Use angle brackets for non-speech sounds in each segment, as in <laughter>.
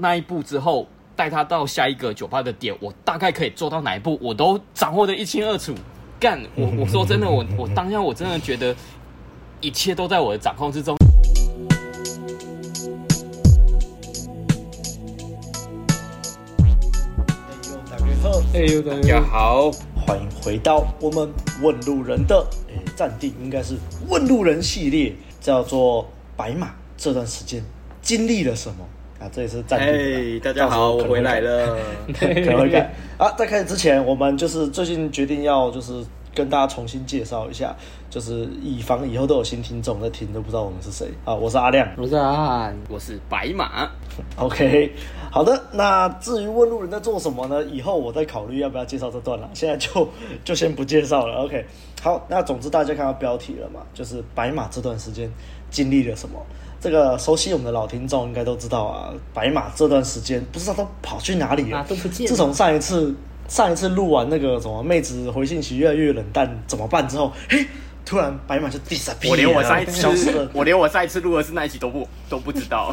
那一步之后，带他到下一个酒吧的点，我大概可以做到哪一步，我都掌握的一清二楚。干，我 <laughs> 我说真的，我我当下我真的觉得一切都在我的掌控之中。哎呦，大家好，欢迎回到我们问路人的诶暂定，应该是问路人系列，叫做白马。这段时间经历了什么？啊，这也是暂定。嘿，大家好，我回来了。<laughs> 可能会改啊，在开始之前，我们就是最近决定要就是跟大家重新介绍一下，就是以防以后都有新听众在听都不知道我们是谁啊。我是阿亮，我是阿汉，我是白马。OK。好的，那至于问路人在做什么呢？以后我再考虑要不要介绍这段了。现在就 <laughs> 就先不介绍了。OK，好，那总之大家看到标题了嘛，就是白马这段时间经历了什么？这个熟悉我们的老听众应该都知道啊，白马这段时间不知道都跑去哪里了，都不见。自从上一次上一次录完那个什么妹子回信息越来越冷淡怎么办之后，嘿。突然，白马就 disappear 我连我上一次消失了，我连我上一次录的是那一集都不都不知道。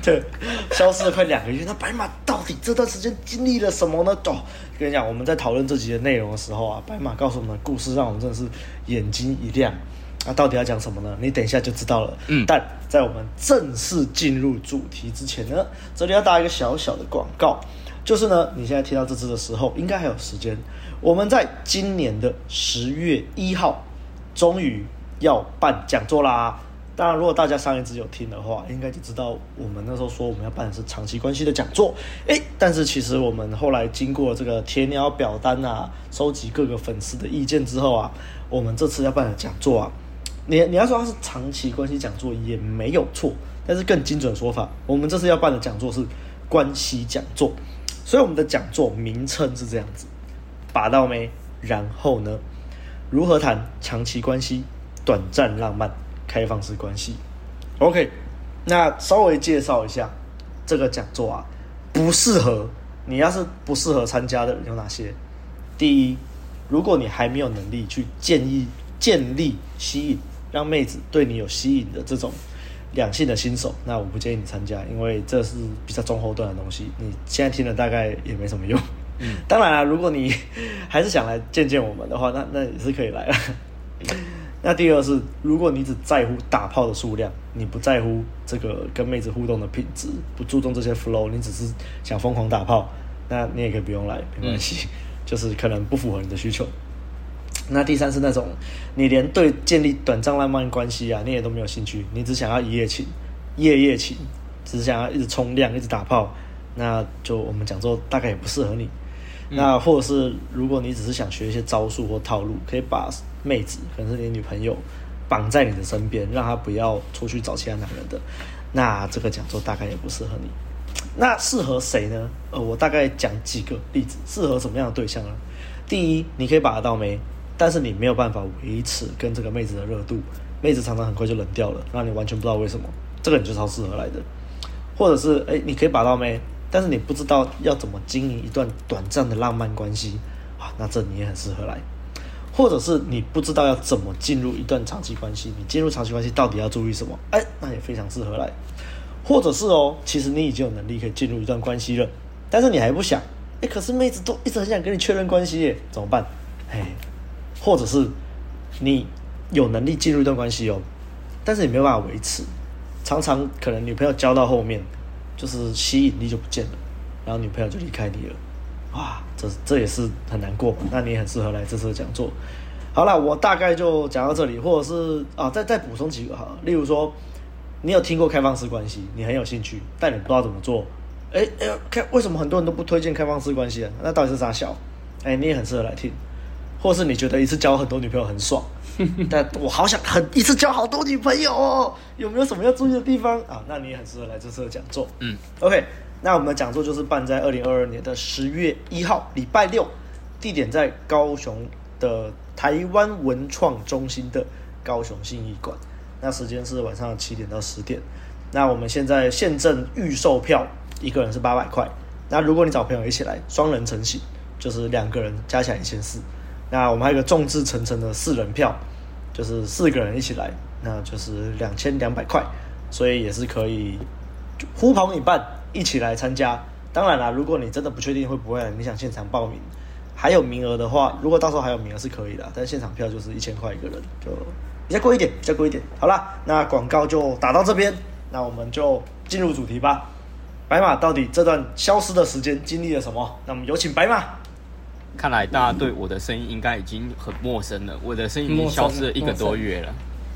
对，消失了快两个月。那白马到底这段时间经历了什么呢？哦，跟你讲，我们在讨论这集的内容的时候啊，白马告诉我们的故事，让我们真的是眼睛一亮。那、啊、到底要讲什么呢？你等一下就知道了。嗯，但在我们正式进入主题之前呢，这里要打一个小小的广告，就是呢，你现在听到这支的时候，应该还有时间。我们在今年的十月一号。终于要办讲座啦！当然，如果大家上一次有听的话，应该就知道我们那时候说我们要办的是长期关系的讲座。诶，但是其实我们后来经过这个填鸟表单啊，收集各个粉丝的意见之后啊，我们这次要办的讲座啊，你你要说它是长期关系讲座也没有错，但是更精准的说法，我们这次要办的讲座是关系讲座。所以我们的讲座名称是这样子：把到没？然后呢？如何谈长期关系、短暂浪漫、开放式关系？OK，那稍微介绍一下这个讲座啊，不适合你。要是不适合参加的有哪些？第一，如果你还没有能力去建议、建立、吸引，让妹子对你有吸引的这种两性的新手，那我不建议你参加，因为这是比较中后段的东西。你现在听了大概也没什么用。嗯，当然了，如果你还是想来见见我们的话，<laughs> 那那也是可以来了。那第二是，如果你只在乎打炮的数量，你不在乎这个跟妹子互动的品质，不注重这些 flow，你只是想疯狂打炮，那你也可以不用来，没关系，嗯、就是可能不符合你的需求。那第三是那种你连对建立短暂浪漫关系啊，你也都没有兴趣，你只想要一夜情、夜夜情，只想要一直冲量、一直打炮，那就我们讲座大概也不适合你。那或者是，如果你只是想学一些招数或套路，可以把妹子，可能是你女朋友，绑在你的身边，让她不要出去找其他男人的，那这个讲座大概也不适合你。那适合谁呢？呃，我大概讲几个例子，适合什么样的对象呢？第一，你可以把得到妹，但是你没有办法维持跟这个妹子的热度，妹子常常很快就冷掉了，让你完全不知道为什么，这个你就超适合来的。或者是，哎，你可以把到妹。但是你不知道要怎么经营一段短暂的浪漫关系啊，那这你也很适合来。或者是你不知道要怎么进入一段长期关系，你进入长期关系到底要注意什么？哎，那也非常适合来。或者是哦，其实你已经有能力可以进入一段关系了，但是你还不想，哎，可是妹子都一直很想跟你确认关系耶，怎么办？哎，或者是你有能力进入一段关系哦，但是你没有办法维持，常常可能女朋友交到后面。就是吸引力就不见了，然后女朋友就离开你了，哇，这这也是很难过。那你也很适合来这次讲座。好了，我大概就讲到这里，或者是啊，再再补充几个哈。例如说，你有听过开放式关系，你很有兴趣，但你不知道怎么做。哎哎，开为什么很多人都不推荐开放式关系啊？那到底是啥小？哎，你也很适合来听。或是你觉得一次交很多女朋友很爽，<laughs> 但我好想很一次交好多女朋友哦，有没有什么要注意的地方啊？那你也很适合来这次的讲座。嗯，OK，那我们的讲座就是办在二零二二年的十月一号礼拜六，地点在高雄的台湾文创中心的高雄信义馆，那时间是晚上七点到十点。那我们现在现正预售票，一个人是八百块。那如果你找朋友一起来，双人成行，就是两个人加起来一千四。那我们还有一个众志成城的四人票，就是四个人一起来，那就是两千两百块，所以也是可以呼朋引伴，一起来参加。当然啦，如果你真的不确定会不会来，你想现场报名，还有名额的话，如果到时候还有名额是可以的，但现场票就是一千块一个人，就比较贵一点，比较贵一点。好啦，那广告就打到这边，那我们就进入主题吧。白马到底这段消失的时间经历了什么？那我们有请白马。看来大家对我的声音应该已经很陌生了，我的声音已经消失了一个多月了。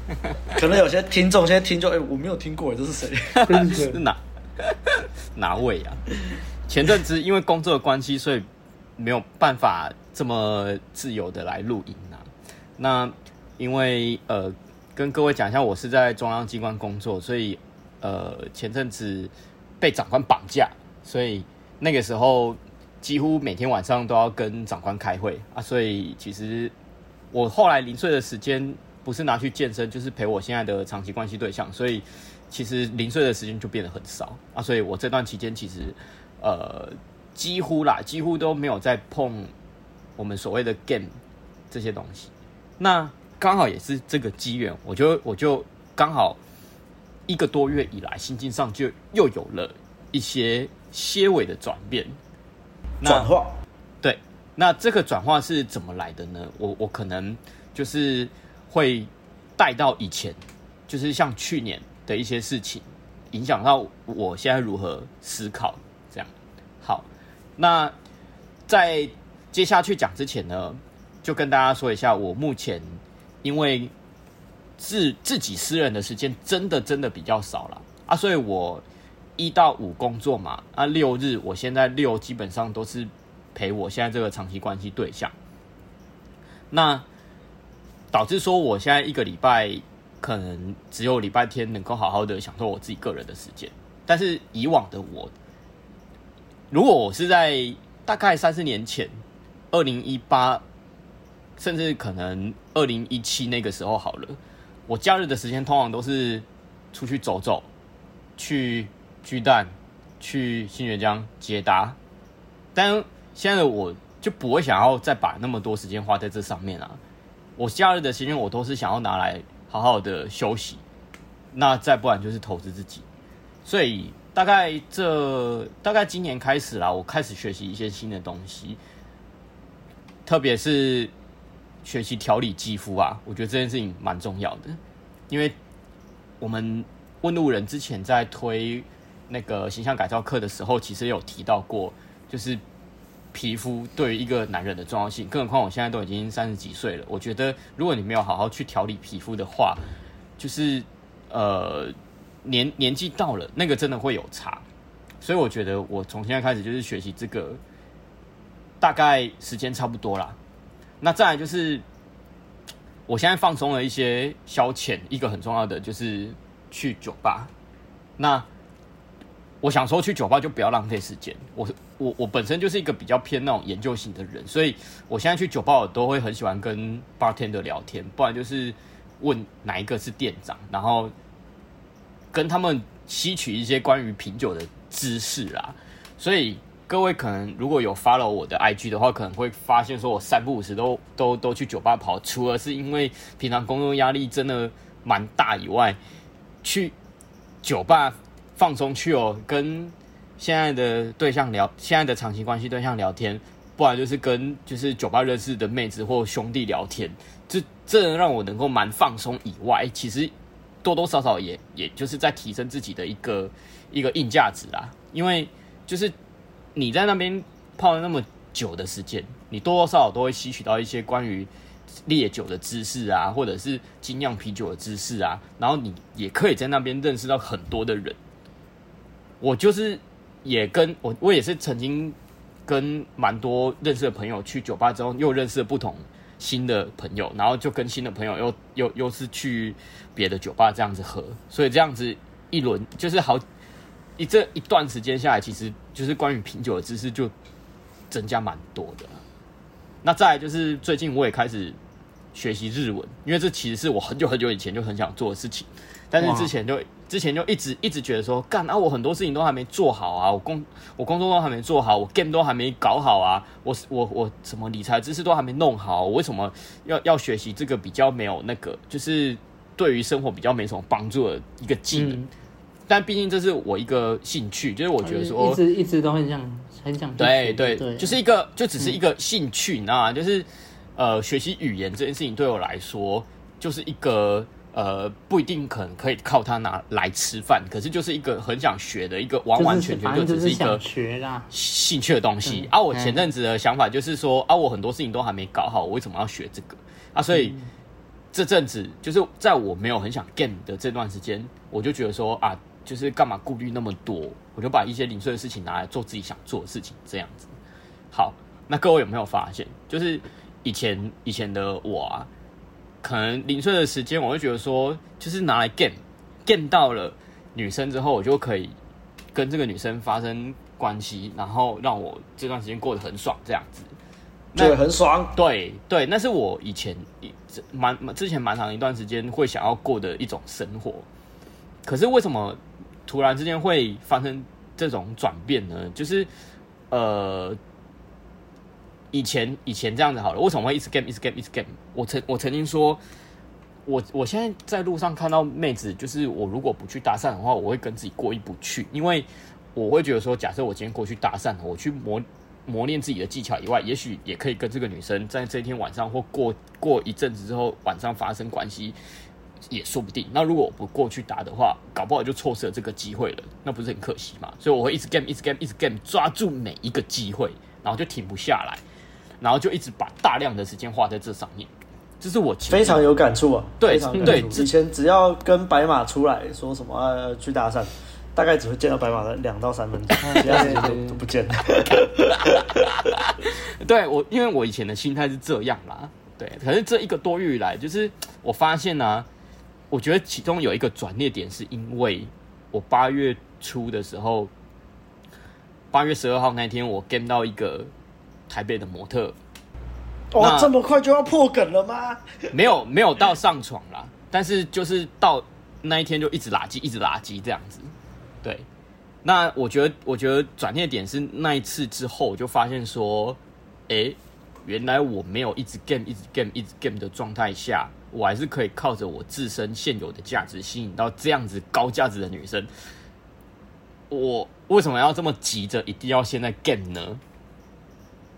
<laughs> 可能有些听众现在听众哎、欸，我没有听过，这是谁？<laughs> 是哪 <laughs> 哪位啊？前阵子因为工作的关系，所以没有办法这么自由的来录音啊。那因为呃，跟各位讲一下，我是在中央机关工作，所以呃，前阵子被长官绑架，所以那个时候几乎每天晚上都要跟长官开会啊。所以其实我后来零碎的时间。不是拿去健身，就是陪我现在的长期关系对象，所以其实零碎的时间就变得很少啊。所以我这段期间其实呃几乎啦，几乎都没有在碰我们所谓的 game 这些东西。那刚好也是这个机缘，我就我就刚好一个多月以来，心境上就又有了一些些微的转变。转化。对，那这个转化是怎么来的呢？我我可能就是。会带到以前，就是像去年的一些事情，影响到我现在如何思考。这样，好，那在接下去讲之前呢，就跟大家说一下，我目前因为自自己私人的时间真的真的比较少了啊，所以我一到五工作嘛，啊六日我现在六基本上都是陪我现在这个长期关系对象，那。导致说，我现在一个礼拜可能只有礼拜天能够好好的享受我自己个人的时间。但是以往的我，如果我是在大概三四年前，二零一八，甚至可能二零一七那个时候好了，我假日的时间通常都是出去走走，去巨蛋，去新月江解答。但现在的我就不会想要再把那么多时间花在这上面啊。我假日的时间，我都是想要拿来好好的休息，那再不然就是投资自己。所以大概这大概今年开始啦，我开始学习一些新的东西，特别是学习调理肌肤啊，我觉得这件事情蛮重要的。因为我们问路人之前在推那个形象改造课的时候，其实有提到过，就是。皮肤对于一个男人的重要性，更何况我现在都已经三十几岁了。我觉得，如果你没有好好去调理皮肤的话，就是呃年年纪到了，那个真的会有差。所以我觉得，我从现在开始就是学习这个，大概时间差不多啦。那再来就是，我现在放松了一些消遣，一个很重要的就是去酒吧。那我想说，去酒吧就不要浪费时间。我。我我本身就是一个比较偏那种研究型的人，所以我现在去酒吧，我都会很喜欢跟 bartender 聊天，不然就是问哪一个是店长，然后跟他们吸取一些关于品酒的知识啦。所以各位可能如果有 follow 我的 IG 的话，可能会发现说我三不五时都都都去酒吧跑，除了是因为平常工作压力真的蛮大以外，去酒吧放松去哦，跟。现在的对象聊，现在的长期关系对象聊天，不然就是跟就是酒吧认识的妹子或兄弟聊天，这这让我能够蛮放松以外，其实多多少少也也就是在提升自己的一个一个硬价值啦。因为就是你在那边泡了那么久的时间，你多多少少都会吸取到一些关于烈酒的知识啊，或者是精酿啤酒的知识啊，然后你也可以在那边认识到很多的人。我就是。也跟我，我也是曾经跟蛮多认识的朋友去酒吧之后，又认识了不同新的朋友，然后就跟新的朋友又又又是去别的酒吧这样子喝，所以这样子一轮就是好一这一段时间下来，其实就是关于品酒的知识就增加蛮多的。那再就是最近我也开始学习日文，因为这其实是我很久很久以前就很想做的事情，但是之前就。之前就一直一直觉得说，干啊，我很多事情都还没做好啊，我工我工作都还没做好，我 game 都还没搞好啊，我我我什么理财知识都还没弄好，我为什么要要学习这个比较没有那个，就是对于生活比较没什么帮助的一个技能？嗯、但毕竟这是我一个兴趣，就是我觉得说一直一直都很想很想对对对，就是一个就只是一个兴趣，你知道吗？就是呃，学习语言这件事情对我来说就是一个。呃，不一定可能可以靠它拿来吃饭，可是就是一个很想学的一个完完全全就只是一个学啦兴趣的东西。就是、啊，我前阵子的想法就是说，啊，我很多事情都还没搞好，我为什么要学这个？啊，所以、嗯、这阵子就是在我没有很想 game 的这段时间，我就觉得说啊，就是干嘛顾虑那么多？我就把一些零碎的事情拿来做自己想做的事情，这样子。好，那各位有没有发现，就是以前以前的我啊？可能零碎的时间，我会觉得说，就是拿来 game，game 到了女生之后，我就可以跟这个女生发生关系，然后让我这段时间过得很爽，这样子，对，很爽。对对，那是我以前蛮蛮之前蛮长一段时间会想要过的一种生活。可是为什么突然之间会发生这种转变呢？就是呃。以前以前这样子好了，为什么会一直 game 一直 game 一直 game？我曾我曾经说，我我现在在路上看到妹子，就是我如果不去搭讪的话，我会跟自己过意不去，因为我会觉得说，假设我今天过去搭讪，我去磨磨练自己的技巧以外，也许也可以跟这个女生在这一天晚上或过过一阵子之后晚上发生关系，也说不定。那如果我不过去打的话，搞不好就错失了这个机会了，那不是很可惜吗？所以我会一直 game 一直 game 一直 game，抓住每一个机会，然后就停不下来。然后就一直把大量的时间花在这上面，这是我非常有感触啊。对对，以前只要跟白马出来说什么、啊、去搭讪，大概只会见到白马的两到三分钟，<laughs> 其他时间都都不见了。<laughs> 对我，因为我以前的心态是这样啦。对，可是这一个多月以来，就是我发现呢、啊，我觉得其中有一个转捩点，是因为我八月初的时候，八月十二号那天，我 game 到一个。台北的模特，哇，这么快就要破梗了吗？没有，没有到上床啦，但是就是到那一天就一直垃圾，一直垃圾这样子。对，那我觉得，我觉得转捩点是那一次之后，我就发现说，哎、欸，原来我没有一直 game，一直 game，一直 game 的状态下，我还是可以靠着我自身现有的价值吸引到这样子高价值的女生。我为什么要这么急着一定要现在 game 呢？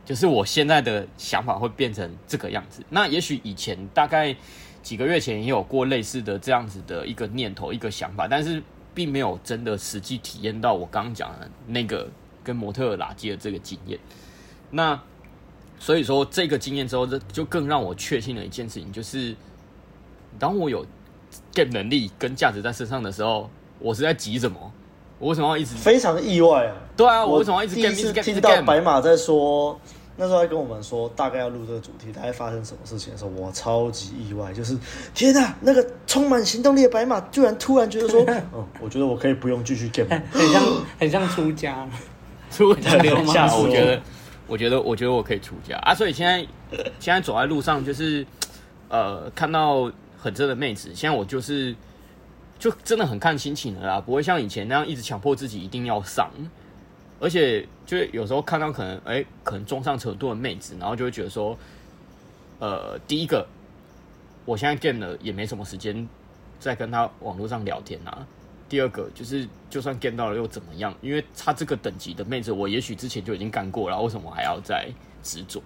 就是我现在的想法会变成这个样子。那也许以前大概几个月前也有过类似的这样子的一个念头、一个想法，但是并没有真的实际体验到我刚刚讲的那个跟模特儿垃圾的这个经验。那所以说，这个经验之后，这就更让我确信了一件事情，就是当我有 game 能力跟价值在身上的时候，我是在急什么？我为什么要一直？非常意外啊！对啊，我为什么要一直 game？第一次听到白马在说。那时候还跟我们说大概要录这个主题，大概发生什么事情的时候，我超级意外，就是天哪，那个充满行动力的白马居然突然觉得说，嗯，<laughs> 我觉得我可以不用继续 game，很像很像出家，<laughs> 出家流氓。我觉得，我觉得，我觉得我可以出家啊！所以现在现在走在路上，就是呃，看到很正的妹子，现在我就是就真的很看心情了啦，不会像以前那样一直强迫自己一定要上。而且，就有时候看到可能，哎、可能中上程度的妹子，然后就会觉得说，呃，第一个，我现在 game 了也没什么时间再跟他网络上聊天啊。第二个，就是就算 game 到了又怎么样？因为他这个等级的妹子，我也许之前就已经干过了，为什么我还要再执着？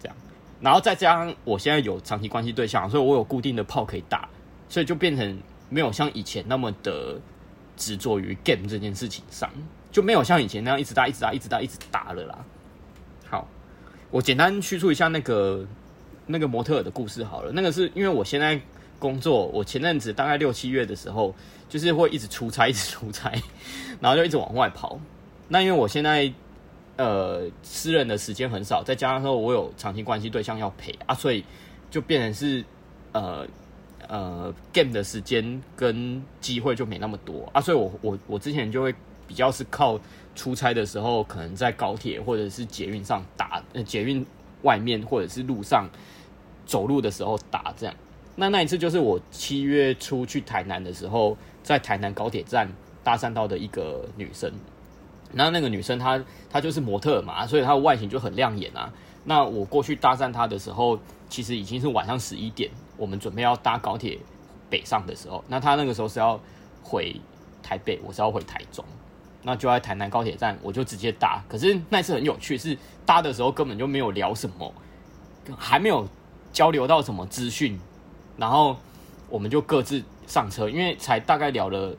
这样，然后再加上我现在有长期关系对象，所以我有固定的炮可以打，所以就变成没有像以前那么的执着于 game 这件事情上。就没有像以前那样一直打、一直打、一直打、一直打了啦。好，我简单叙述一下那个那个模特的故事好了。那个是因为我现在工作，我前阵子大概六七月的时候，就是会一直出差、一直出差，<laughs> 然后就一直往外跑。那因为我现在呃私人的时间很少，再加上说我有长期关系对象要陪啊，所以就变成是呃呃 game 的时间跟机会就没那么多啊，所以我我我之前就会。比较是靠出差的时候，可能在高铁或者是捷运上打，呃，捷运外面或者是路上走路的时候打这样。那那一次就是我七月初去台南的时候，在台南高铁站搭讪到的一个女生。然后那个女生她她就是模特嘛，所以她的外形就很亮眼啊。那我过去搭讪她的时候，其实已经是晚上十一点，我们准备要搭高铁北上的时候。那她那个时候是要回。台北，我是要回台中，那就在台南高铁站，我就直接搭。可是那次很有趣，是搭的时候根本就没有聊什么，还没有交流到什么资讯，然后我们就各自上车，因为才大概聊了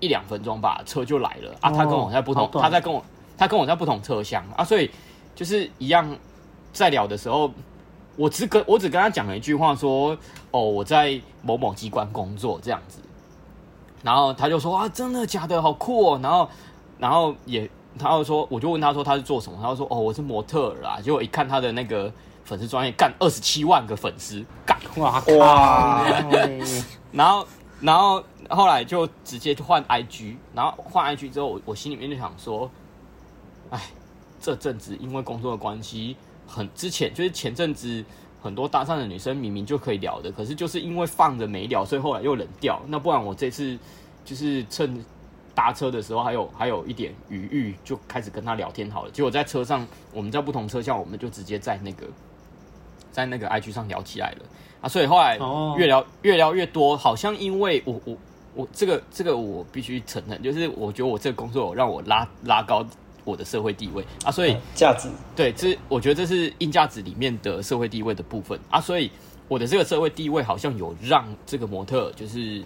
一两分钟吧，车就来了啊。他跟我在不同，他在跟我，他跟我在不同车厢啊，所以就是一样在聊的时候。我只跟我只跟他讲了一句话，说：“哦，我在某某机关工作这样子。”然后他就说：“啊，真的假的？好酷哦！”然后，然后也他就说，我就问他说他是做什么？他就说：“哦，我是模特啦。”结果一看他的那个粉丝专业，干二十七万个粉丝，干哇靠！哇然后，然后后来就直接换 IG，然后换 IG 之后，我我心里面就想说：“哎，这阵子因为工作的关系。”很之前就是前阵子很多搭讪的女生明明就可以聊的，可是就是因为放着没聊，所以后来又冷掉。那不然我这次就是趁搭车的时候还有还有一点余裕，就开始跟她聊天好了。结果在车上，我们在不同车厢，我们就直接在那个在那个 IG 上聊起来了啊。所以后来越聊越聊越多，好像因为我我我这个这个我必须承认，就是我觉得我这个工作有让我拉拉高。我的社会地位啊，所以价值对，这我觉得这是硬价值里面的社会地位的部分啊，所以我的这个社会地位好像有让这个模特就是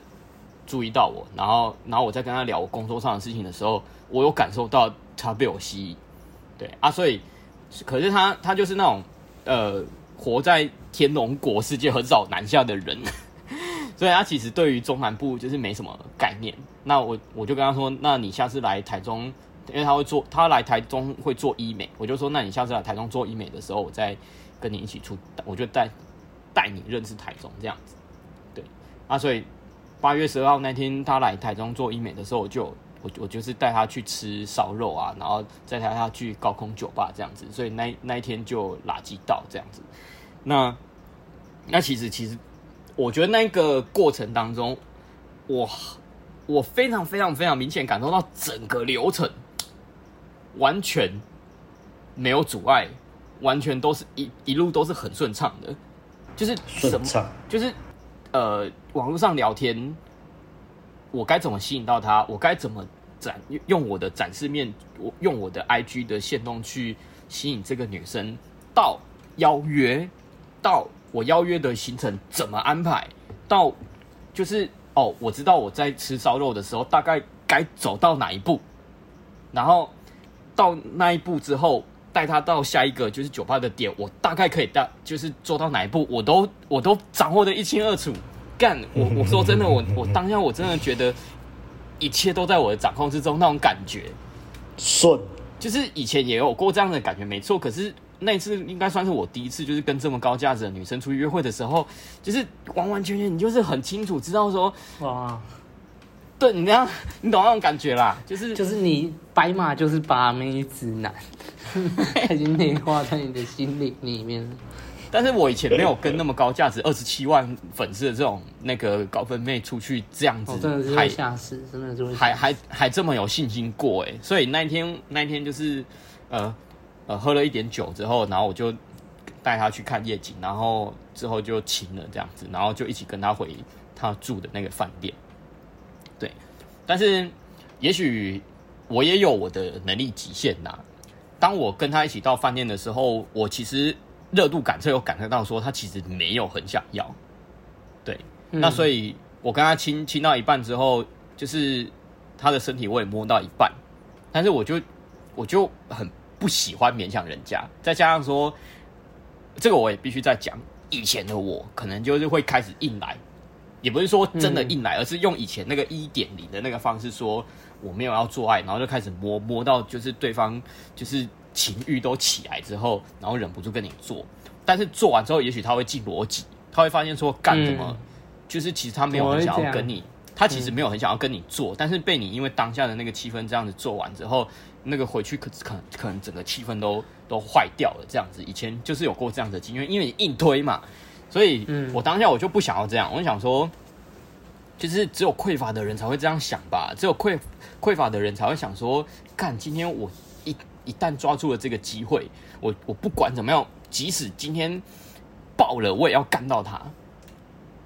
注意到我，然后然后我在跟他聊我工作上的事情的时候，我有感受到他被我吸引，对啊，所以可是他他就是那种呃活在天龙国世界很少南下的人，<laughs> 所以他其实对于中南部就是没什么概念。那我我就跟他说，那你下次来台中。因为他会做，他来台中会做医美，我就说，那你下次来台中做医美的时候，我再跟你一起出，我就带带你认识台中这样子，对啊，所以八月十二号那天他来台中做医美的时候，我就我我就是带他去吃烧肉啊，然后再带他去高空酒吧这样子，所以那那一天就垃圾到这样子。那那其实其实我觉得那个过程当中，我我非常非常非常明显感受到整个流程。完全没有阻碍，完全都是一一路都是很顺畅的，就是顺畅，就是呃，网络上聊天，我该怎么吸引到他？我该怎么展用我的展示面，我用我的 IG 的线动去吸引这个女生？到邀约，到我邀约的行程怎么安排？到就是哦，我知道我在吃烧肉的时候大概该走到哪一步，然后。到那一步之后，带他到下一个就是酒吧的点，我大概可以带，就是做到哪一步，我都我都掌握的一清二楚。干，我 <laughs> 我说真的，我我当下我真的觉得一切都在我的掌控之中，那种感觉顺，就是以前也有过这样的感觉，没错。可是那一次应该算是我第一次，就是跟这么高价值的女生出去约会的时候，就是完完全全你就是很清楚知道说哇。对，你那样，你懂那种感觉啦，就是就是你白马就是把妹直男，<laughs> 已经内化在你的心里里面。但是我以前没有跟那么高价值二十七万粉丝的这种那个高分妹出去这样子，哦、真的是会吓死，真的是会还还还这么有信心过哎，所以那一天那一天就是呃呃喝了一点酒之后，然后我就带他去看夜景，然后之后就亲了这样子，然后就一起跟他回他住的那个饭店。对，但是也许我也有我的能力极限呐。当我跟他一起到饭店的时候，我其实热度感测有感受到说他其实没有很想要。对，嗯、那所以我跟他亲亲到一半之后，就是他的身体我也摸到一半，但是我就我就很不喜欢勉强人家，再加上说这个我也必须再讲，以前的我可能就是会开始硬来。也不是说真的硬来，而是用以前那个一点零的那个方式说我没有要做爱，然后就开始摸摸到就是对方就是情欲都起来之后，然后忍不住跟你做，但是做完之后，也许他会进逻辑，他会发现说干什么，就是其实他没有很想要跟你，他其实没有很想要跟你做，但是被你因为当下的那个气氛这样子做完之后，那个回去可可可能整个气氛都都坏掉了这样子，以前就是有过这样的经验，因为你硬推嘛。所以，我当下我就不想要这样。我就想说，就是只有匮乏的人才会这样想吧。只有匮匮乏的人才会想说，干，今天我一一旦抓住了这个机会，我我不管怎么样，即使今天爆了，我也要干到他。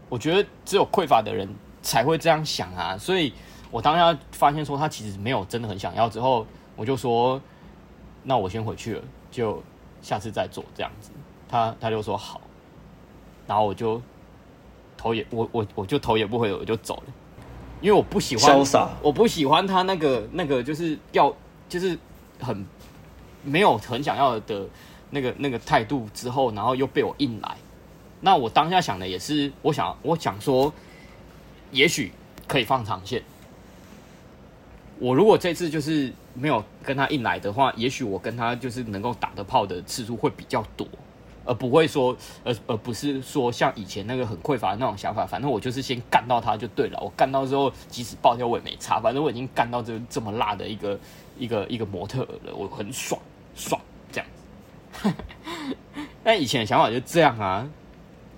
我觉得只有匮乏的人才会这样想啊。所以我当下发现说他其实没有真的很想要，之后我就说，那我先回去了，就下次再做这样子。他他就说好，然后我就头也我我我就头也不回，我就走了，因为我不喜欢，潇洒，我不喜欢他那个那个就是要就是很没有很想要的那个那个态度，之后然后又被我硬来。那我当下想的也是，我想我想说，也许可以放长线。我如果这次就是没有跟他硬来的话，也许我跟他就是能够打的炮的次数会比较多，而不会说，而而不是说像以前那个很匮乏的那种想法。反正我就是先干到他就对了，我干到之后即使爆掉我也没差，反正我已经干到这这么辣的一个一个一个模特了，我很爽爽这样子。<laughs> 但以前的想法就这样啊。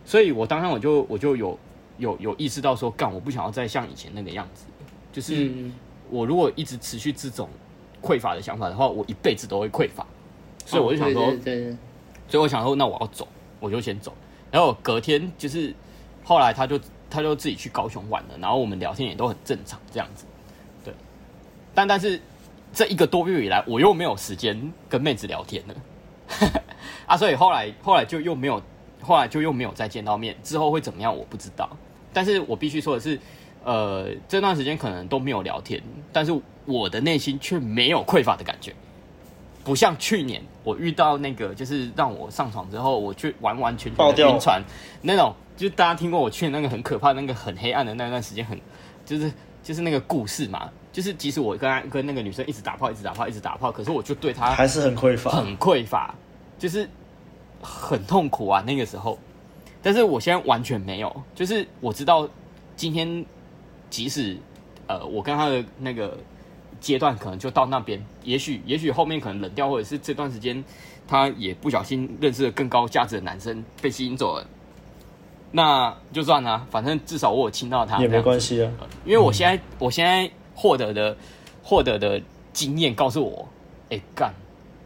所以我当时我就我就有有有意识到说，干，我不想要再像以前那个样子，就是我如果一直持续这种匮乏的想法的话，我一辈子都会匮乏。所以我就想说，哦、对对对，所以我想说，那我要走，我就先走。然后隔天就是后来他就他就自己去高雄玩了，然后我们聊天也都很正常这样子。对，但但是这一个多月以来，我又没有时间跟妹子聊天了 <laughs> 啊，所以后来后来就又没有。后来就又没有再见到面，之后会怎么样我不知道。但是我必须说的是，呃，这段时间可能都没有聊天，但是我的内心却没有匮乏的感觉，不像去年我遇到那个就是让我上床之后，我去完完全全的晕船那种。就大家听过我去年那个很可怕、那个很黑暗的那段时间，很就是就是那个故事嘛。就是即使我跟他跟那个女生一直打炮，一直打炮，一直打炮，可是我就对她还是很匮乏，很匮乏，就是。很痛苦啊，那个时候，但是我现在完全没有，就是我知道今天即使呃我跟他的那个阶段可能就到那边，也许也许后面可能冷掉，或者是这段时间他也不小心认识了更高价值的男生被吸引走了，那就算了，反正至少我有亲到他也没关系啊，因为我现在、嗯、我现在获得的获得的经验告诉我，哎、欸、干，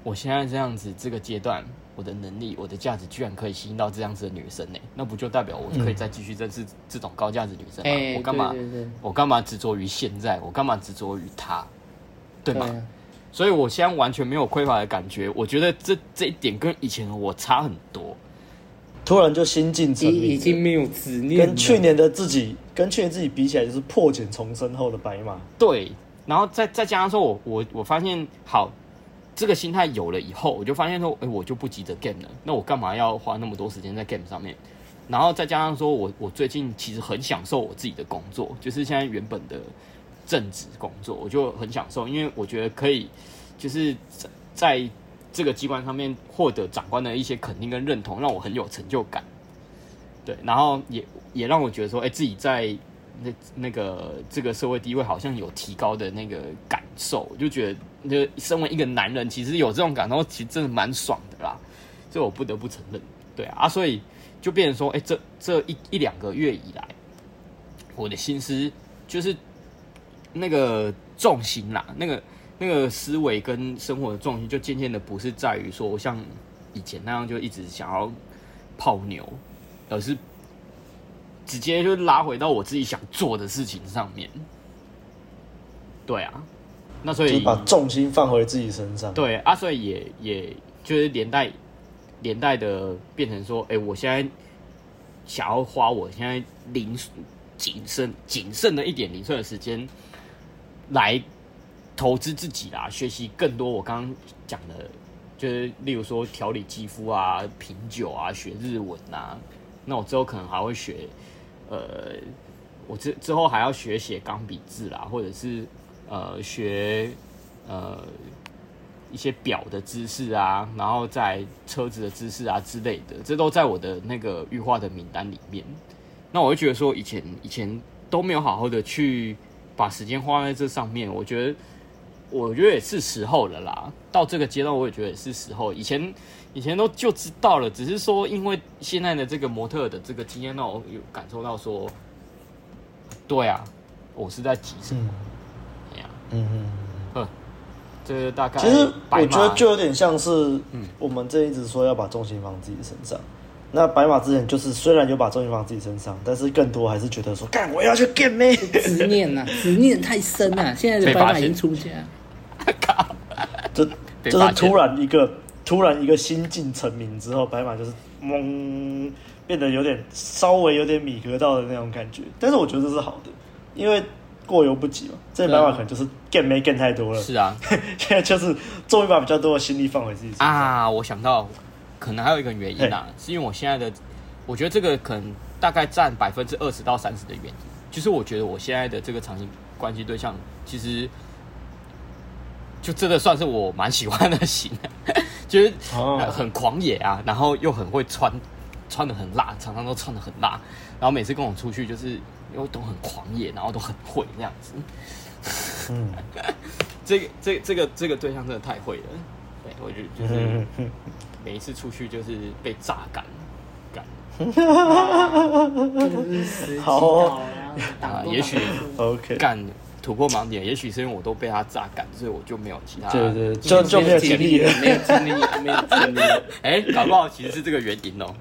我现在这样子这个阶段。我的能力，我的价值居然可以吸引到这样子的女生呢？那不就代表我可以再继续认识这种高价值女生吗？嗯、我干嘛？我干嘛执着于现在？我干嘛执着于她？对吗？对啊、所以我现在完全没有匮乏的感觉。我觉得这这一点跟以前的我差很多。突然就心境成已，已经没有执念，跟去年的自己，跟去年自己比起来，就是破茧重生后的白马。对，然后再再加上说我我我发现好。这个心态有了以后，我就发现说，哎，我就不急着 game 了。那我干嘛要花那么多时间在 game 上面？然后再加上说我，我最近其实很享受我自己的工作，就是现在原本的正职工作，我就很享受，因为我觉得可以，就是在在这个机关上面获得长官的一些肯定跟认同，让我很有成就感。对，然后也也让我觉得说，哎，自己在那那个这个社会地位好像有提高的那个感受，我就觉得。就身为一个男人，其实有这种感受，其实真的蛮爽的啦。这我不得不承认，对啊，所以就变成说，哎、这这一一两个月以来，我的心思就是那个重心啦，那个那个思维跟生活的重心，就渐渐的不是在于说像以前那样就一直想要泡妞，而是直接就拉回到我自己想做的事情上面。对啊。那所以把重心放回自己身上，对啊，所以也也就是连带连带的变成说，哎、欸，我现在想要花我现在零谨慎谨慎的一点零碎的时间来投资自己啦，学习更多我刚刚讲的，就是例如说调理肌肤啊、品酒啊、学日文啊，那我之后可能还会学，呃，我之之后还要学写钢笔字啦，或者是。呃，学呃一些表的知识啊，然后在车子的知识啊之类的，这都在我的那个预化的名单里面。那我会觉得说，以前以前都没有好好的去把时间花在这上面。我觉得，我觉得也是时候了啦。到这个阶段，我也觉得也是时候。以前以前都就知道了，只是说因为现在的这个模特的这个经验，让我有感受到说，对啊，我是在急什么。嗯嗯嗯，这个大概其实我觉得就有点像是，我们这一直说要把重心放自己身上，那白马之前就是虽然有把重心放自己身上，但是更多还是觉得说，干我要去 get 妹，执念呐，执念太深了。现在的白马已经出家，<laughs> 靠，<laughs> 就就是突然一个突然一个心境成名之后，白马就是懵，变得有点稍微有点米格道的那种感觉。但是我觉得这是好的，因为过犹不及嘛。这白马可能就是 get 妹 get 太多了，是啊，<laughs> 现在就是终于把比较多的心力放回自己身上啊。我想到。可能还有一个原因啊，是因为我现在的，我觉得这个可能大概占百分之二十到三十的原因，就是我觉得我现在的这个长期关系对象，其实就真的算是我蛮喜欢的型，<laughs> 就是很狂野啊，然后又很会穿，穿的很辣，常常都穿的很辣，然后每次跟我出去就是又都很狂野，然后都很会那样子。嗯，<laughs> 这个这这个这个对象真的太会了，对，我觉得就是。<laughs> 每一次出去就是被榨干，干。<laughs> 好啊，<laughs> 也许 OK 干突破盲点，也许是因为我都被他榨干，所以我就没有其他。对对，就就没有经历了，没有经历，没有经历。哎，搞不好其实是这个原因哦。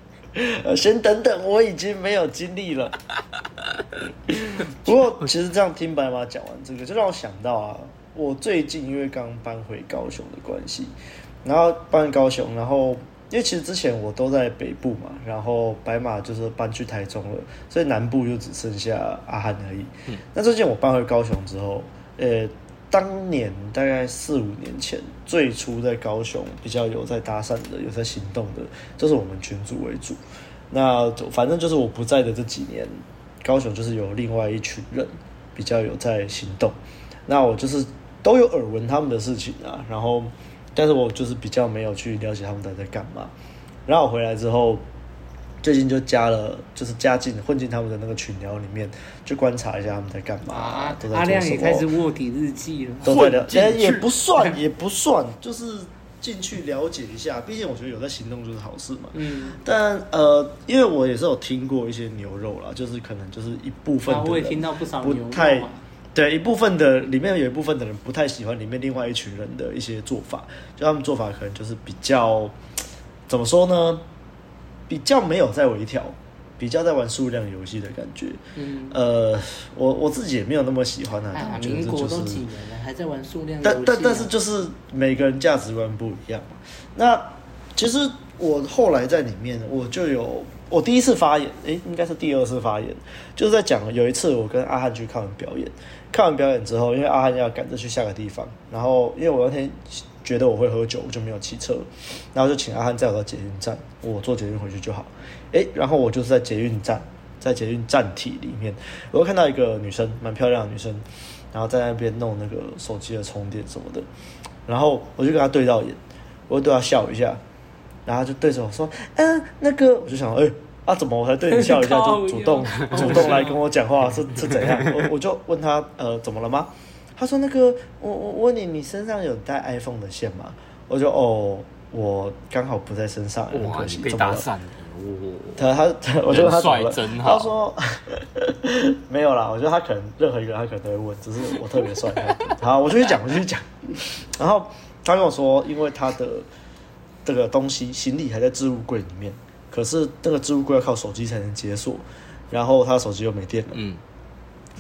呃，<laughs> 先等等，我已经没有精力了。不过，其实这样听白马讲完这个，就让我想到啊，我最近因为刚搬回高雄的关系。然后搬高雄，然后因为其实之前我都在北部嘛，然后白马就是搬去台中了，所以南部就只剩下阿汉而已。嗯，那最近我搬回高雄之后，呃，当年大概四五年前，最初在高雄比较有在搭讪的、有在行动的，就是我们群组为主。那反正就是我不在的这几年，高雄就是有另外一群人比较有在行动。那我就是都有耳闻他们的事情啊，然后。但是我就是比较没有去了解他们在在干嘛，然后我回来之后，最近就加了，就是加进混进他们的那个群聊里面，去观察一下他们在干嘛。啊，都在阿亮也开始卧底日记了，都在聊，哎，也不算，也不算，就是进去了解一下。毕竟我觉得有在行动就是好事嘛。嗯。但呃，因为我也是有听过一些牛肉啦，就是可能就是一部分的人，我也听到不少牛肉。对一部分的里面有一部分的人不太喜欢里面另外一群人的一些做法，就他们做法可能就是比较怎么说呢？比较没有在微调，比较在玩数量游戏的感觉。嗯，呃，我我自己也没有那么喜欢啊。啊民国都几年了，还在玩数量游戏啊？但但但是就是每个人价值观不一样嘛。那其实我后来在里面，我就有。我第一次发言，诶，应该是第二次发言，就是在讲有一次我跟阿汉去看完表演，看完表演之后，因为阿汉要赶着去下个地方，然后因为我那天觉得我会喝酒，我就没有骑车，然后就请阿汉载我到捷运站，我坐捷运回去就好。诶，然后我就是在捷运站，在捷运站体里面，我又看到一个女生，蛮漂亮的女生，然后在那边弄那个手机的充电什么的，然后我就跟她对到眼，我就对她笑一下。然后就对着我说：“嗯，那个，我就想，哎、欸，啊，怎么我才对你笑一下 <laughs> 就主动 <laughs> 主动来跟我讲话是是怎样？<laughs> 我我就问他，呃，怎么了吗？他说那个，我我问你，你身上有带 iPhone 的线吗？我就哦，我刚好不在身上，哇，被打散了。他他他，我觉得他怎么了？他说没有啦，我觉得他可能任何一个人他可能都会问，只是我特别帅。好，我就去讲，我就去讲。然后他跟我说，因为他的。这个东西行李还在置物柜里面，可是那个置物柜要靠手机才能解锁，然后他手机又没电了。嗯，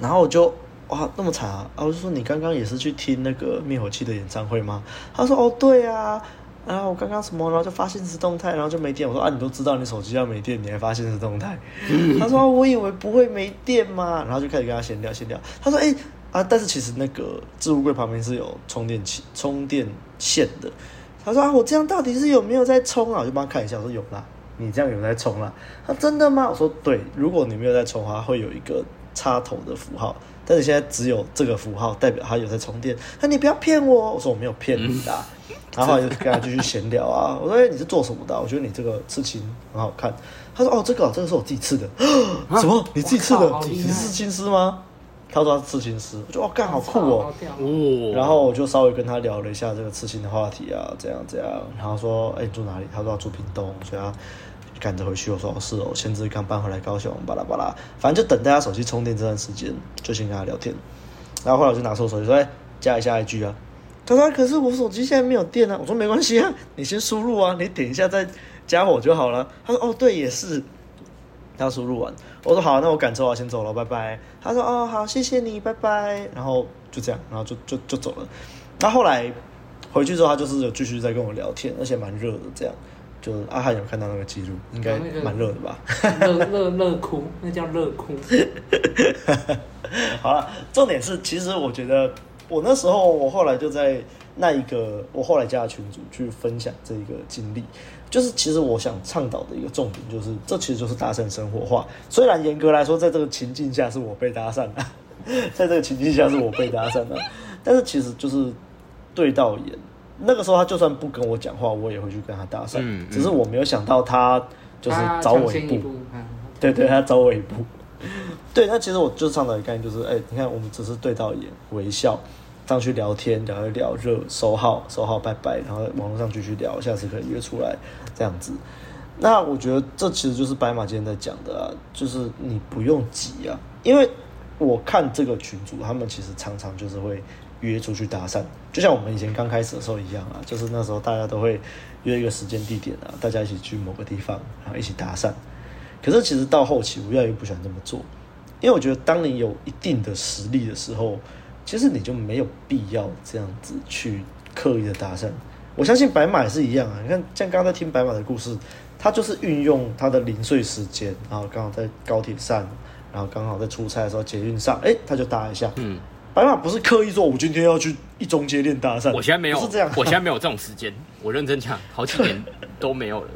然后我就哇那么惨啊！我就说，你刚刚也是去听那个灭火器的演唱会吗？他说哦对啊，然后我刚刚什么，然后就发限时动态，然后就没电。我说啊，你都知道你手机要没电，你还发限时动态？<laughs> 他说我以为不会没电嘛，然后就开始跟他闲聊闲聊。他说哎啊，但是其实那个置物柜旁边是有充电器、充电线的。他说啊，我这样到底是有没有在充啊？我就帮他看一下，我说有啦，你这样有在充啦。他说真的吗？我说对，如果你没有在充的话，会有一个插头的符号，但是现在只有这个符号，代表他有在充电。那你不要骗我，我说我没有骗你的。然后就跟他继续闲聊啊，我说哎，你是做什么的？我觉得你这个刺青很好看。他说哦，这个这个是我自己刺的。什么？你自己刺的？你是刺青师吗？他说他是刺青师，我觉得哇，干好酷哦。然后我就稍微跟他聊了一下这个刺青的话题啊，这样这样。然后说，哎，你住哪里？他说他住屏东，所以他赶着回去。我说是哦，前阵子刚搬回来高雄，巴拉巴拉。反正就等大家手机充电这段时间，就先跟他聊天。然后后来我就拿出我手机说，哎，加一下 IG 啊。他说可是我手机现在没有电啊。我说没关系啊，你先输入啊，你点一下再加我就好了。他说哦，对，也是。他输入完，我说好，那我赶车，我先走了，拜拜。他说哦，好，谢谢你，拜拜。然后就这样，然后就就就走了。那后来回去之后，他就是有继续在跟我聊天，而且蛮热的，这样。就阿汉有看到那个记录，应该蛮热的吧？热热热哭，那叫热哭。好了，重点是，其实我觉得我那时候，我后来就在那一个我后来加的群组去分享这一个经历，就是其实我想倡导的一个重点，就是这其实就是搭讪生活化。虽然严格来说，在这个情境下是我被搭讪的，<laughs> 在这个情境下是我被搭讪的，但是其实就是对到眼。那个时候他就算不跟我讲话，我也会去跟他搭讪。嗯嗯、只是我没有想到他就是找我一步。一步嗯、对，对对，他找我一步。对，那其实我就倡导的概念就是，哎、欸，你看我们只是对到眼，微笑，上去聊天，聊一聊，就收号，收号，拜拜，然后网络上继续聊，下次可以约出来这样子。那我觉得这其实就是白马今天在讲的啊，就是你不用急啊，因为我看这个群主，他们其实常常就是会。约出去搭讪，就像我们以前刚开始的时候一样啊，就是那时候大家都会约一个时间地点啊，大家一起去某个地方，然后一起搭讪。可是其实到后期，我越来越不喜欢这么做，因为我觉得当你有一定的实力的时候，其实你就没有必要这样子去刻意的搭讪。我相信白马也是一样啊，你看像刚刚在听白马的故事，他就是运用他的零碎时间，然后刚好在高铁上，然后刚好在出差的时候捷运上，哎，他就搭一下，嗯。白马不是刻意说，我今天要去一中街练搭讪。我现在没有，是这样。我现在没有这种时间。我认真讲，好几年都没有了。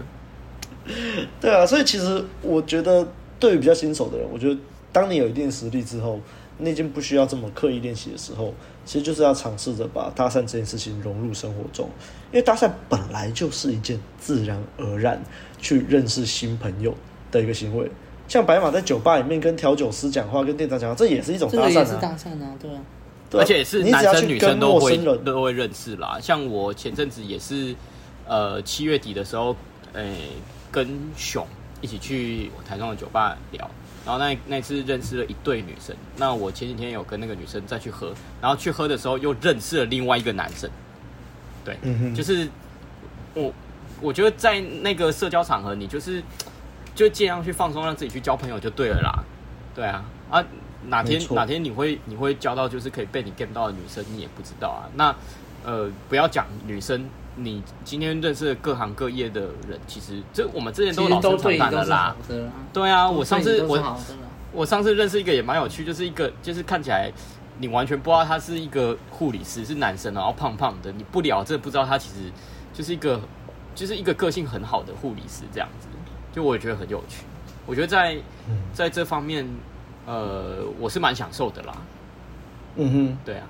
<laughs> 对啊，所以其实我觉得，对于比较新手的人，我觉得当你有一定实力之后，你已经不需要这么刻意练习的时候，其实就是要尝试着把搭讪这件事情融入生活中。因为搭讪本来就是一件自然而然去认识新朋友的一个行为。像白马在酒吧里面跟调酒师讲话，跟店长讲话，这也是一种搭讪搭讪啊，对啊。而且是男生女生都会都会认识啦。像我前阵子也是，呃，七月底的时候，诶、欸，跟熊一起去台中的酒吧聊，然后那那次认识了一对女生。那我前几天有跟那个女生再去喝，然后去喝的时候又认识了另外一个男生。对，嗯、就是我我觉得在那个社交场合，你就是。就尽量去放松，让自己去交朋友就对了啦。对啊，啊，哪天哪天你会你会交到就是可以被你 get 到的女生，你也不知道啊。那呃，不要讲女生，你今天认识的各行各业的人，其实这我们之前都老生常谈的啦。对啊，我上次我我上次认识一个也蛮有趣，就是一个就是看起来你完全不知道他是一个护理师，是男生，然后胖胖的，你不聊这不知道他其实就是一个就是一个个性很好的护理师这样子。就我也觉得很有趣，我觉得在在这方面，呃，我是蛮享受的啦。嗯哼，对啊。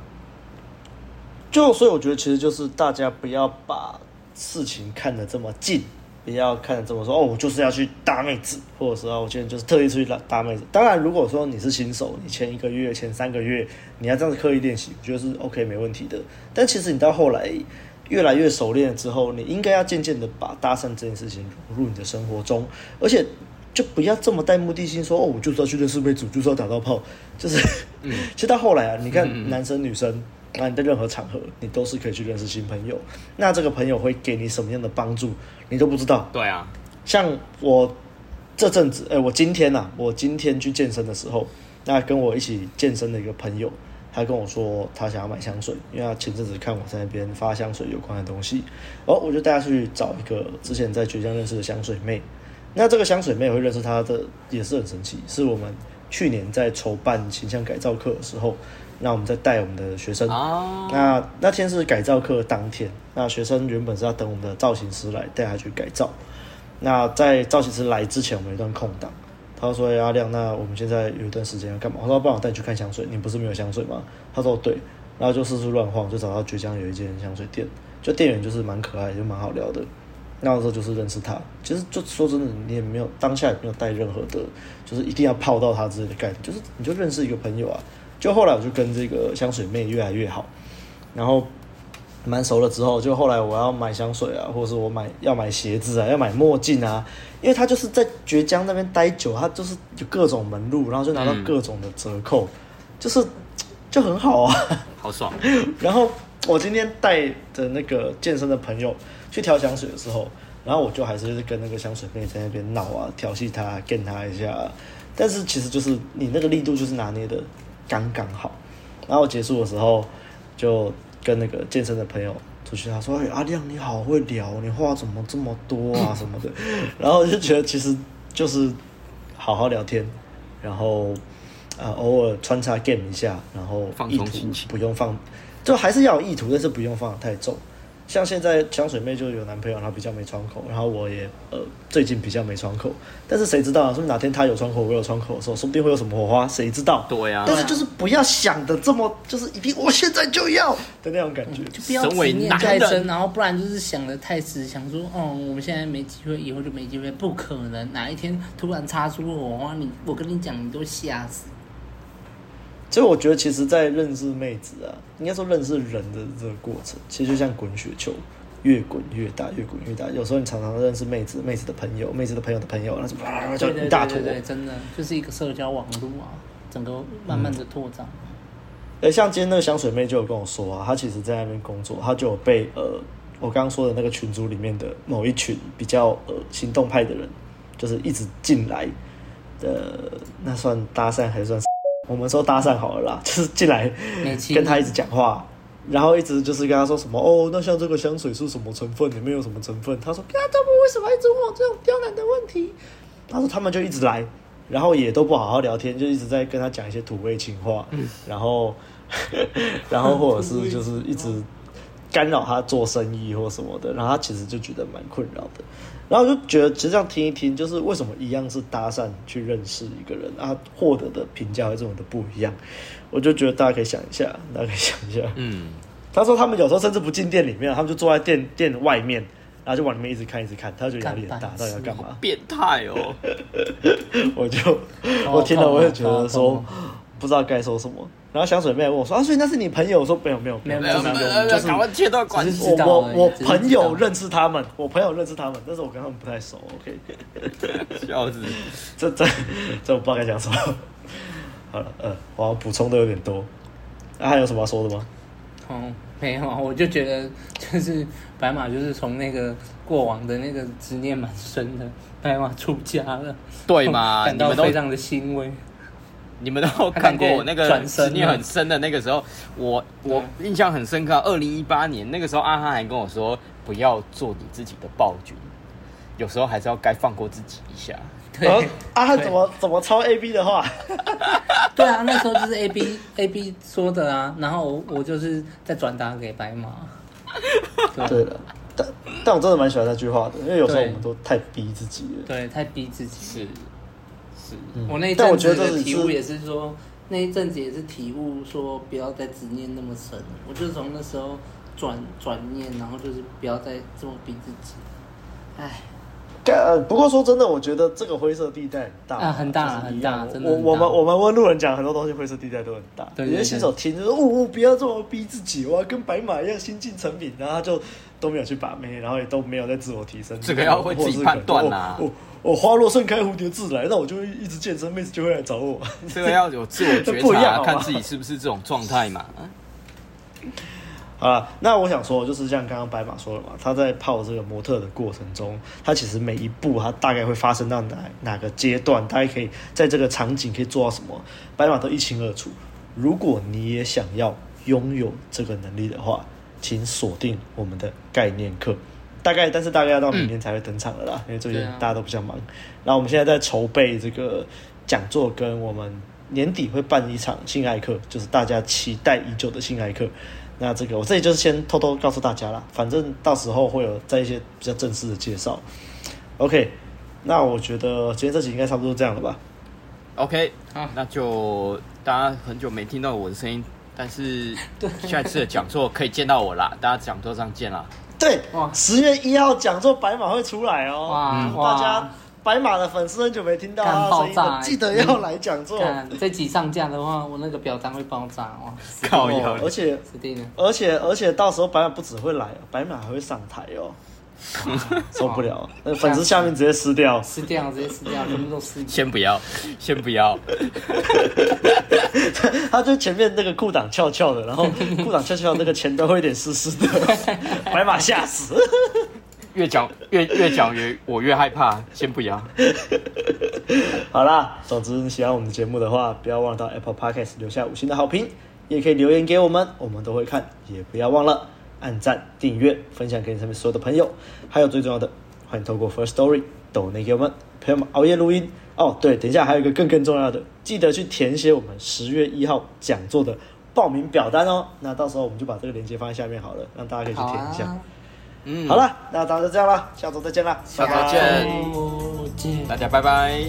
就所以我觉得，其实就是大家不要把事情看得这么近，不要看得这么说哦，我就是要去搭妹子，或者说我今天就是特意出去搭搭妹子。当然，如果说你是新手，你前一个月、前三个月你要这样子刻意练习，我觉得是 OK 没问题的。但其实你到后来。越来越熟练了之后，你应该要渐渐的把搭讪这件事情融入你的生活中，而且就不要这么带目的性说，哦，我就是要去认识妹子，就是要打到炮，就是，其实到后来啊，你看男生女生，那你在任何场合，你都是可以去认识新朋友，那这个朋友会给你什么样的帮助，你都不知道。对啊，像我这阵子，哎、欸，我今天呐、啊，我今天去健身的时候，那跟我一起健身的一个朋友。他跟我说他想要买香水，因为他前阵子看我在那边发香水有关的东西，哦，我就带他去找一个之前在绝江认识的香水妹。那这个香水妹会认识他的也是很神奇，是我们去年在筹办形象改造课的时候，那我们再带我们的学生。那那天是改造课当天，那学生原本是要等我们的造型师来带他去改造。那在造型师来之前，我们有一段空档。他说：“阿亮，那我们现在有一段时间要干嘛？”我说：“帮我带你去看香水。”你不是没有香水吗？他说：“对。”然后就四处乱晃，就找到绝江有一间香水店，就店员就是蛮可爱，就蛮好聊的。那时候就是认识他。其实就说真的，你也没有当下也没有带任何的，就是一定要泡到他之类的概念，就是你就认识一个朋友啊。就后来我就跟这个香水妹越来越好，然后。蛮熟了之后，就后来我要买香水啊，或者是我买要买鞋子啊，要买墨镜啊，因为他就是在绝江那边待久，他就是有各种门路，然后就拿到各种的折扣，嗯、就是就很好啊，好爽。<laughs> 然后我今天带着那个健身的朋友去挑香水的时候，然后我就还是跟那个香水妹在那边闹啊，调戏她，干她一下。但是其实就是你那个力度就是拿捏的刚刚好。然后结束的时候，就跟那个健身的朋友出去，他说：“哎，阿亮你好会聊，你话怎么这么多啊什么的。<laughs> ”然后我就觉得其实就是好好聊天，然后呃偶尔穿插 game 一下，然后意图不用放。就还是要有意图，但是不用放得太重。像现在香水妹就有男朋友，然后比较没窗口，然后我也呃最近比较没窗口。但是谁知道啊？说不定哪天他有窗口，我有窗口的时候，说不定会有什么火花，谁知道？对呀、啊。但是就是不要想的这么，就是一定我现在就要的那种感觉，嗯、就不要执念太深，然后不然就是想的太死，想说哦，我们现在没机会，以后就没机会，不可能，哪一天突然擦出火花，你我跟你讲，你都吓死。所以我觉得，其实，在认识妹子啊，应该说认识人的这个过程，其实就像滚雪球，越滚越大，越滚越大。有时候你常常认识妹子，妹子的朋友，妹子的朋友的朋友，那就啪就一大坨。对对对对，真的就是一个社交网络啊，整个慢慢的拓展。哎、嗯，像今天那个香水妹就有跟我说啊，她其实在那边工作，她就有被呃，我刚刚说的那个群组里面的某一群比较呃行动派的人，就是一直进来的，那算搭讪还是算？我们说搭讪好了啦，<laughs> 就是进来跟他一直讲话，然后一直就是跟他说什么哦，那像这个香水是什么成分？里面有什么成分？他说啊，他们为什么一直问我这种刁难的问题？他说他们就一直来，然后也都不好好聊天，就一直在跟他讲一些土味情话，然后 <laughs> 然后或者是就是一直干扰他做生意或什么的，然后他其实就觉得蛮困扰的。然后就觉得，其实这样听一听，就是为什么一样是搭讪去认识一个人啊，获得的评价会这么的不一样？我就觉得大家可以想一下，大家可以想一下。嗯，他说他们有时候甚至不进店里面，他们就坐在店店外面，然后就往里面一直看，一直看，他就觉得压力很大，到底要干嘛？变态哦！<laughs> 我就我听了，我也觉得说。不知道该说什么，然后香水妹问我说：“啊，所以那是你朋友？”我说：“没有，没有，没有，没有，没有，就是赶快切断关系。我我我朋友认识他们，我朋友认识他们，但是我跟他们不太熟。OK，<laughs> 笑死，<laughs> 这这这我不知道该讲什么。好了，呃，我要补充的有点多，那还有什么要说的吗？哦，没有，我就觉得就是白马，就是从那个过往的那个执念蛮深的白马出家了，对嘛？<laughs> 感到非常的欣慰。你们都看过我那个执念很深的那个时候，我我印象很深刻。二零一八年那个时候，阿哈还跟我说，不要做你自己的暴君，有时候还是要该放过自己一下。对，阿哈怎么怎么抄 A B 的话？<laughs> 对啊，那时候就是 A B <laughs> A B 说的啊，然后我我就是在转达给白马。对的，但但我真的蛮喜欢那句话的，因为有时候我们都太逼自己了。对，太逼自己是。嗯、我那一阵子的体悟也是说，那一阵子也是体悟说，不要再执念那么深。我就从那时候转转念，然后就是不要再这么逼自己。哎，不过说真的，我觉得这个灰色地带很大啊，很大很大。真的我我们我们问路人讲很多东西，灰色地带都很大。有些新手听就说：“哦，不要这么逼自己，我要跟白马一样新进成品。”然后他就都没有去把妹，然后也都没有在自我提升。这个要会自己判断啊。我花落盛开，蝴蝶自来，那我就会一直健身，妹子就会来找我。这个要有自我觉察，<laughs> 不一样看自己是不是这种状态嘛。好了，那我想说，就是像刚刚白马说了嘛，他在泡这个模特的过程中，他其实每一步他大概会发生到哪哪个阶段，大家可以在这个场景可以做到什么，白马都一清二楚。如果你也想要拥有这个能力的话，请锁定我们的概念课。大概，但是大概要到明年才会登场了啦，嗯、因为最近大家都比较忙。啊、然后我们现在在筹备这个讲座，跟我们年底会办一场性爱课，就是大家期待已久的性爱课。那这个我这里就是先偷偷告诉大家啦，反正到时候会有在一些比较正式的介绍。OK，那我觉得今天这集应该差不多这样了吧？OK，好，那就大家很久没听到我的声音，但是 <laughs> 下一次的讲座可以见到我啦，大家讲座上见啦。对，十月一号讲座白马会出来哦。哇，大家白马的粉丝很久没听到他的声音了，记得要来讲座。这集上架的话，我那个表单会爆炸哇！靠腰，而且而且而且到时候白马不只会来，白马还会上台哦。<laughs> 受不了，那粉丝下面直接撕掉，撕掉，直接撕掉，全部都撕掉。先不要，先不要。<laughs> 他就前面那个裤裆翘翘的，然后 <laughs> 裤裆翘翘那个前端会有点湿湿的，白马吓死。越讲越越讲越我越害怕，先不要。好啦，总之你喜欢我们的节目的话，不要忘了到 Apple Podcast 留下五星的好评，也可以留言给我们，我们都会看。也不要忘了按赞、订阅、分享给你身边所有的朋友。还有最重要的，欢迎透过 First Story 抖内给我们陪我们熬夜录音哦。对，等一下还有一个更更重要的，记得去填写我们十月一号讲座的报名表单哦。那到时候我们就把这个链接放在下面好了，让大家可以去填一下。嗯，好了，那大家就这样了，下周再见了，下周见，大家拜拜。